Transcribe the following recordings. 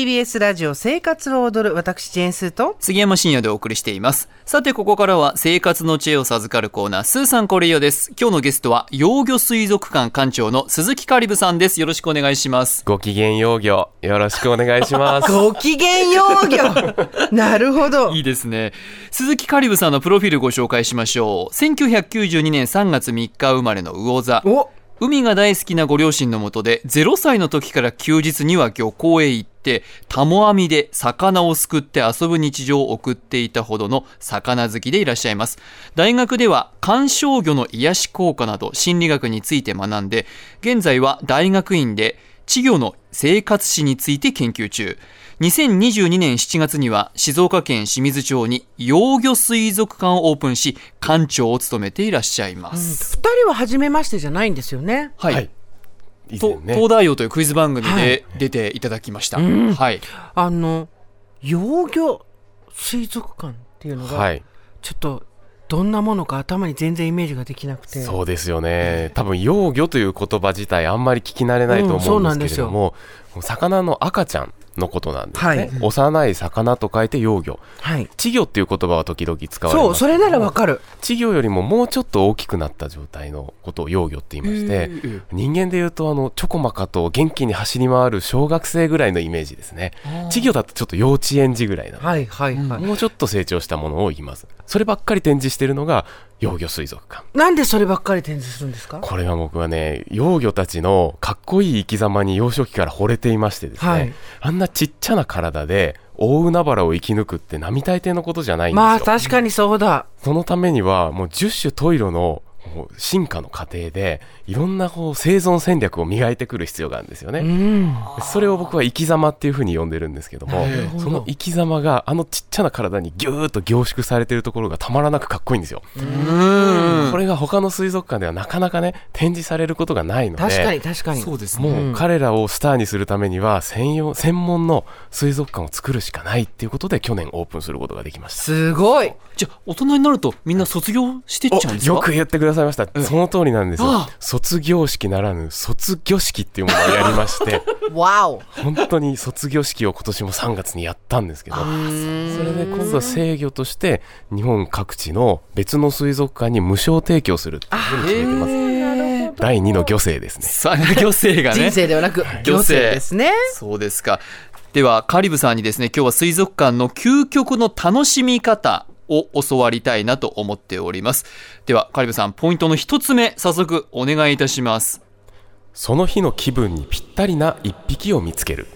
TBS ラジオ生活を踊る私ジェーンスーと杉山深夜でお送りしています。さてここからは生活の知恵を授かるコーナースーさんこれよです。今日のゲストは幼魚水族館館長の鈴木カリブさんです。よろしくお願いします。ご機嫌幼魚よろしくお願いします。ご機嫌幼魚。なるほど。いいですね。鈴木カリブさんのプロフィールご紹介しましょう。1992年3月3日生まれの魚座。お海が大好きなご両親のもとで0歳の時から休日には漁港へ行ってタモ網で魚をすくって遊ぶ日常を送っていたほどの魚好きでいらっしゃいます。大学では観賞魚の癒し効果など心理学について学んで現在は大学院で稚魚の生活史について研究中。2022年7月には静岡県清水町に幼魚水族館をオープンし館長を務めていらっしゃいます、二人は初めましてじゃないんですよね。はい、はい。東大王というクイズ番組で出ていただきました。はい。あの幼魚水族館っていうのが、はい。ちょっとどんなものか頭に全然イメージができなくて。そうですよね。多分幼魚という言葉自体あんまり聞き慣れないとうんそうなんですよ思うんですけれども、魚の赤ちゃんのことなんですね、はい。幼い魚と書いて幼魚。はい。稚魚っていう言葉は時々使われます。そうそれならわかる。稚魚よりももうちょっと大きくなった状態のことを幼魚って言いまして、人間でいうとあのちょこまかと元気に走り回る小学生ぐらいのイメージですね。稚魚だとちょっと幼稚園児ぐらいなのはいはいはい、もうちょっと成長したものを言いますそればっかり展示してるのが幼魚水族館。なんでそればっかり展示するんですか？これが僕はね幼魚たちのかっこいい生き様に幼少期から惚れていましてですね、はい。あんなちっちゃな体で大海原を生き抜くって並大抵のことじゃないんですよ、まあ確かにそうだ。そのためにはもう十種十色のもう進化の過程でいろんなこう生存戦略を磨いてくる必要があるんですよね、うん。それを僕は生き様っていうふうに呼んでるんですけどもその生き様があのちっちゃな体にギューッと凝縮されてるところがたまらなくかっこいいんですよ、うん。これが他の水族館ではなかなかね展示されることがないので確かに確かに。そうですね。もう彼らをスターにするためには専用専門の水族館を作るしかないっていうことで去年オープンすることができました。すごい。じゃあ大人になるとみんな卒業してっちゃうんですか？よく言ってくださいました、その通りなんですよ。卒業式ならぬ卒業式っていうものをやりまして。わお。本当に卒業式を今年も3月にやったんですけど。それで今度は制御として日本各地の別の水族館に無償提供するっていうふうに決めてます。え第2の漁政ですね。さあ漁生がね。人。生ではなく行政行政ですね。そうですか。ではカリブさんにですね今日は水族館の究極の楽しみ方を教わりたいなと思っております。ではカリブさんポイントの一つ目早速お願いいたします。その日の気分にぴったりな一匹を見つける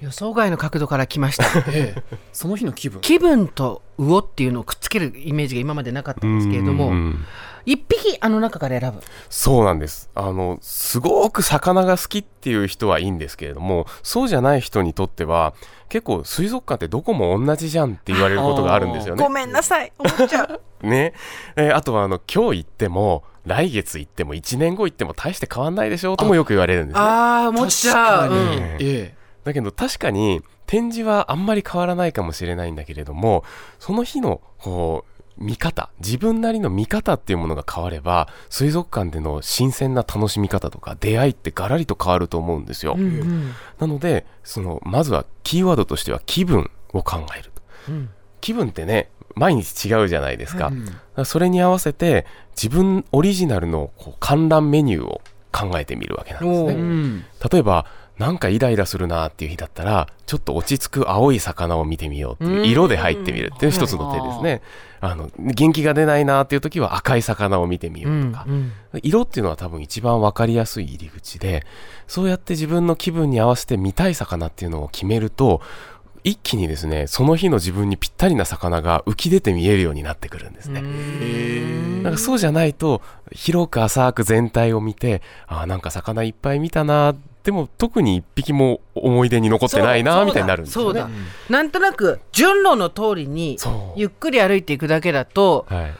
予想外の角度から来ました その日の気分。気分と魚っていうのをくっつけるイメージが今までなかったんですけれどもうん一匹あの中から選ぶ。そうなんです。あのすごく魚が好きっていう人はいいんですけれどもそうじゃない人にとっては結構水族館ってどこも同じじゃんって言われることがあるんですよね。ごめんなさい。思っちゃう。ね、えーあとはあの今日行っても来月行っても1年後行っても大して変わんないでしょうともよく言われるんですね。ああ思っちゃう、うん。ええ。だけど確かに展示はあんまり変わらないかもしれないんだけれどもその日のこう見方自分なりの見方っていうものが変われば水族館での新鮮な楽しみ方とか出会いってガラリと変わると思うんですよ、うんうん。なのでそのまずはキーワードとしては気分を考えると。うん。気分ってね毎日違うじゃないですか,、うん。それに合わせて自分オリジナルのこう観覧メニューを考えてみるわけなんですおねうん。例えばなんかイライラするなっていう日だったらちょっと落ち着く青い魚を見てみようっていう色で入ってみるっていう一つの手ですね。あの元気が出ないなっていう時は赤い魚を見てみようとか、うん色っていうのは多分一番分かりやすい入り口でそうやって自分の気分に合わせて見たい魚っていうのを決めると一気にですねその日の自分にぴったりな魚が浮き出て見えるようになってくるんですね。なんかそうじゃないと広く浅く全体を見てあーなんか魚いっぱい見たなでも特に一匹も思い出に残ってないなみたいになるんですよね。そうだ。なんとなく順路の通りにゆっくり歩いていくだけだとはい。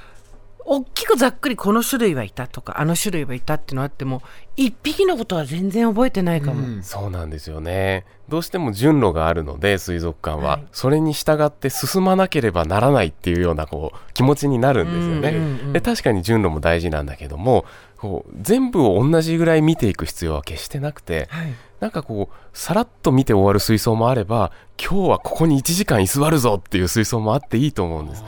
大きくざっくりこの種類はいたとかあの種類はいたっていうのあっても一匹のことは全然覚えてないかも、うん。そうなんですよね。どうしても順路があるので水族館は、はい。それに従って進まなければならないっていうようなこう気持ちになるんですよね、うんうんうん。で確かに順路も大事なんだけどもこう全部を同じぐらい見ていく必要は決してなくてはい。なんかこうさらっと見て終わる水槽もあれば今日はここに1時間居座るぞっていう水槽もあっていいと思うんです。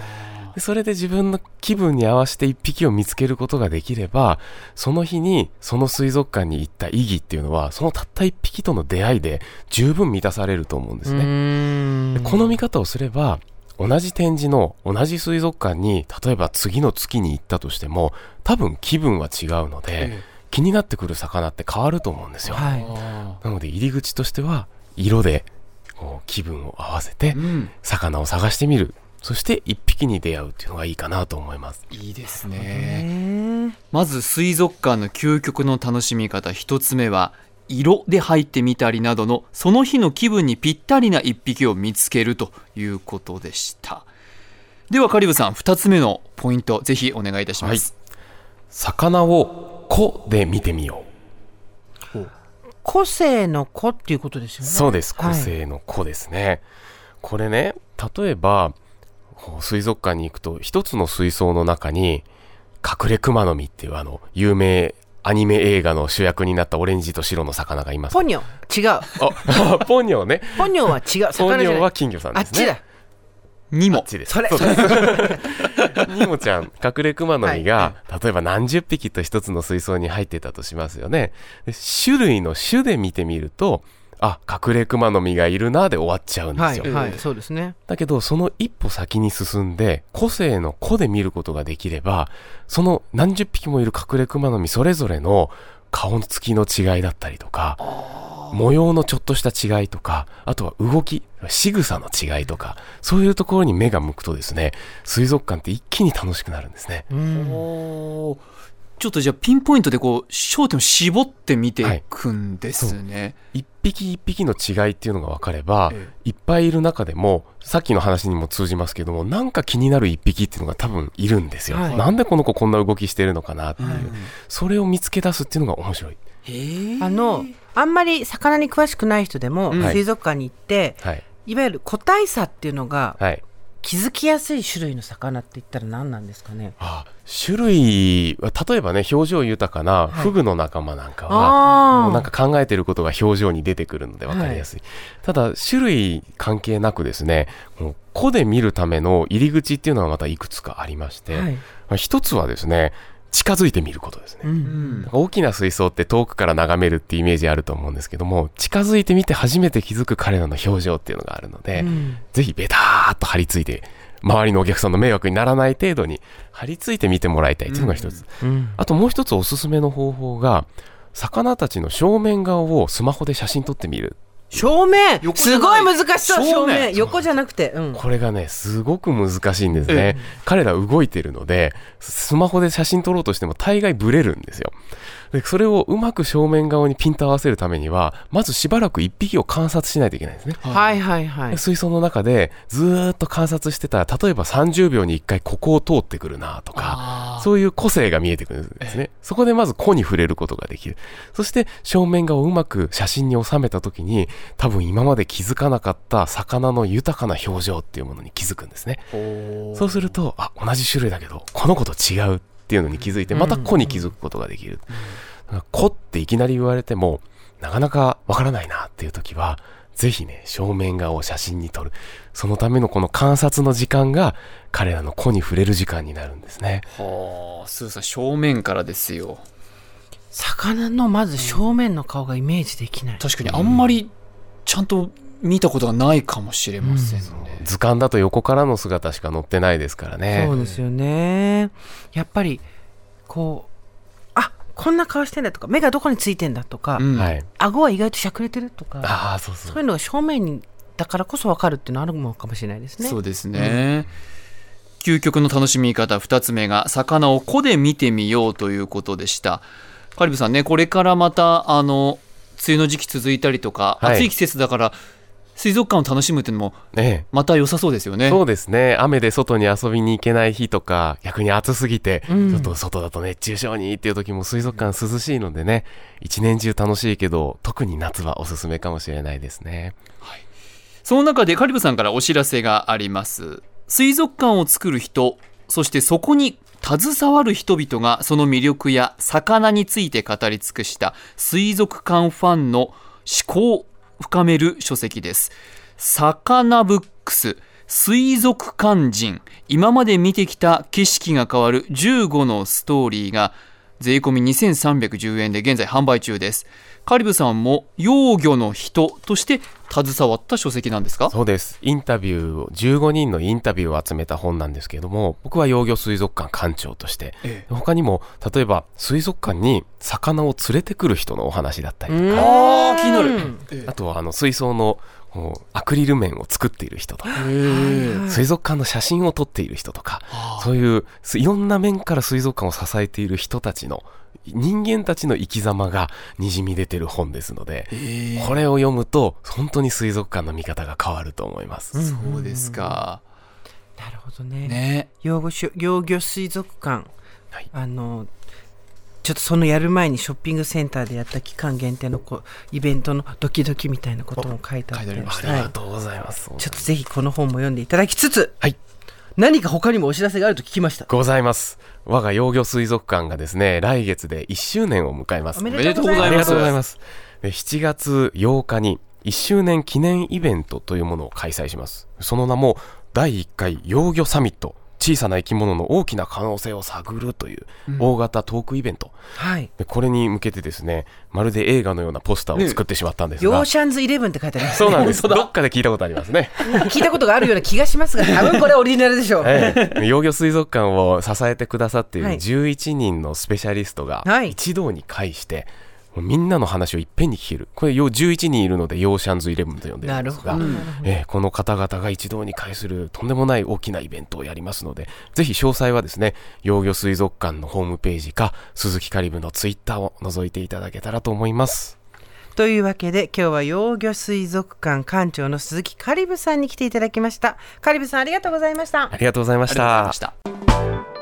でそれで自分の気分に合わせて1匹を見つけることができればその日にその水族館に行った意義っていうのはそのたった1匹との出会いで十分満たされると思うんですね、この見方をすれば同じ展示の同じ水族館に例えば次の月に行ったとしても多分気分は違うので、気になってくる魚って変わると思うんですよ、はい。あなので入り口としては色でこう気分を合わせて魚を探してみる。そして一匹に出会うっていうのがいいかなと思います。いいですへねーまず水族館の究極の楽しみ方一つ目は色で入ってみたりなどのその日の気分にぴったりな一匹を見つけるということでした。ではカリブさん二つ目のポイントぜひお願いいたします、魚を「個」で見てみよ個性の子っていうことですようね。そうです。個はい性の「個」ですね、これね例えば水族館に行くと一つの水槽の中に隠れクマノミっていうあの有名アニメ映画の主役になったオレンジと白の魚がいます。ポニョ。違う。あ ポニョね。ポニョは違う。ポニョは金魚さんですね。あっちだ。にもあっちです。それ。そうです。ニモちゃん、隠れクマノミが、例えば何十匹と一つの水槽に入ってたとしますよね。で種類の種で見てみると、あ、隠れクマノミがいるなで終わっちゃうんですよ。はいはいそうですねだけど、その一歩先に進んで、個性の個で見ることができれば、その何十匹もいる隠れクマノミそれぞれの顔つきの違いだったりとか、模様のちょっとした違いとか、あとは動き、仕草の違いとか、そういうところに目が向くとですね、水族館って一気に楽しくなるんですね。ちょっとじゃあピンポイントでこう焦点を絞って見ていくんですね、一匹一匹の違いっていうのが分かれば、えいっぱいいる中でもさっきの話にも通じますけどもなんか気になる一匹っていうのが多分いるんですよ、はい。なんでこの子こんな動きしてるのかなっていう、はい。それを見つけ出すっていうのが面白い。あのあんまり魚に詳しくない人でも、うん。水族館に行ってはい。いわゆる個体差っていうのがはい気づきやすい種類の魚って言ったら何なんですかね？あ種類は例えばね表情豊かなフグの仲間なんかは、あもうなんか考えてることが表情に出てくるので分かりやすい、ただ種類関係なくですね個で見るための入り口っていうのはまたいくつかありまして、はい。まあ一つはですね近づいてみることですね、ううんん大きな水槽って遠くから眺めるってイメージあると思うんですけども近づいてみて初めて気づく彼らの表情っていうのがあるので、うん。ぜひベターっと張り付いて周りのお客さんの迷惑にならない程度に張り付いて見てもらいたいっていうのが一つ、うん。あともう一つおすすめの方法が魚たちの正面顔をスマホで写真撮ってみる正面。すごい難しそう。正面。横じゃなくて。うん。これがねすごく難しいんですね。え彼ら動いてるのでスマホで写真撮ろうとしても大概ブレるんですよでそれをうまく正面側にピント合わせるためにはまずしばらく一匹を観察しないといけないんですね。はいはいはい。で水槽の中でずーっと観察してたら例えば30秒に1回ここを通ってくるなとかそういう個性が見えてくるんですね。そこでまず個に触れることができる。そして正面側をうまく写真に収めた時に多分今まで気づかなかった魚の豊かな表情っていうものに気づくんですね。おそうするとあ同じ種類だけどこの子と違うっていうのに気づいてまた個に気づくことができる、だから個っていきなり言われてもなかなかわからないなっていう時はぜひね正面側を写真に撮る。そのためのこの観察の時間が彼らの個に触れる時間になるんですね。はあスーさん正面からですよ。魚のまず正面の顔がイメージできない。確かにあんまりちゃんと見たことがないかもしれませんね、図鑑だと横からの姿しか載ってないですからね。そうですよね。やっぱりこうあこんな顔してんだとか目がどこについてんだとか、うん。はい。顎は意外としゃくれてるとかああそうそう。そういうのが正面にだからこそ分かるっていうのはあるのかもしれないですね。そうですね、究極の楽しみ方2つ目が魚を個で見てみようということでした。カリブさんねこれからまたあの梅雨の時期続いたりとか、はい。暑い季節だから水族館を楽しむっていうのもねまた良さそうですよね。そうですね。雨で外に遊びに行けない日とか逆に暑すぎて、うん。ちょっと外だと熱中症にっていう時も水族館涼しいのでね。一年中楽しいけど特に夏はおすすめかもしれないですね。その中でカリブさんからお知らせがあります。水族館を作る人そしてそこに携わる人々がその魅力や魚について語り尽くした水族館ファンの思考を深める書籍です。魚ブックス水族館人今まで見てきた景色が変わる15のストーリーが税込2310円で現在販売中ですカリブさんも幼魚の人として携わった書籍なんですか？そうです。インタビューを、15人のインタビューを集めた本なんですけれども、僕は幼魚水族館館長として、え他にも、例えば水族館に魚を連れてくる人のお話だったりとか、あー気になる。うん。あとはあの水槽のアクリル面を作っている人とか、へ水族館の写真を撮っている人とか、そういうすいろんな面から水族館を支えている人たちの人間たちの生き様がにじみ出てる本ですので、えこれを読むと本当に水族館の見方が変わると思います。そうですか。なるほどね。ね。養護し養魚水族館、はい。あのちょっとそのやる前にショッピングセンターでやった期間限定のこうイベントのドキドキみたいなことも書いてあって。書いてありました。ありはい、がとうございます。ちょっとぜひこの本も読んでいただきつつ、はい何か他にもお知らせがあると聞きましたございます。我が幼魚水族館がですね、来月で1周年を迎えます。おめでとうございますありがとうございます。で7月8日に1周年記念イベントというものを開催します。その名も第1回幼魚サミット。小さな生き物の大きな可能性を探るという大型トークイベント、はい。でこれに向けてですねまるで映画のようなポスターを作ってしまったんですヨが、ーシャンズイレブンって書いてありますそうなんです。どっかで聞いたことありますね。聞いたことがあるような気がしますが 多分これオリジナルでしょう、ええ、幼魚水族館を支えてくださっているはい。11人のスペシャリストがはい。一堂に会して、もうみんなの話をいっぺんに聞ける。これよ11人いるのでヨーシャンズイレブンと呼んでるなんるですが。ええこの方々が一堂に会するとんでもない大きなイベントをやりますのでぜひ詳細はですね幼魚水族館のホームページか鈴木カリブのツイッターを覗いていただけたらと思います。というわけで今日は幼魚水族館館長の鈴木カリブさんに来ていただきました。カリブさんありがとうございました。ありがとうございましありがとうございたました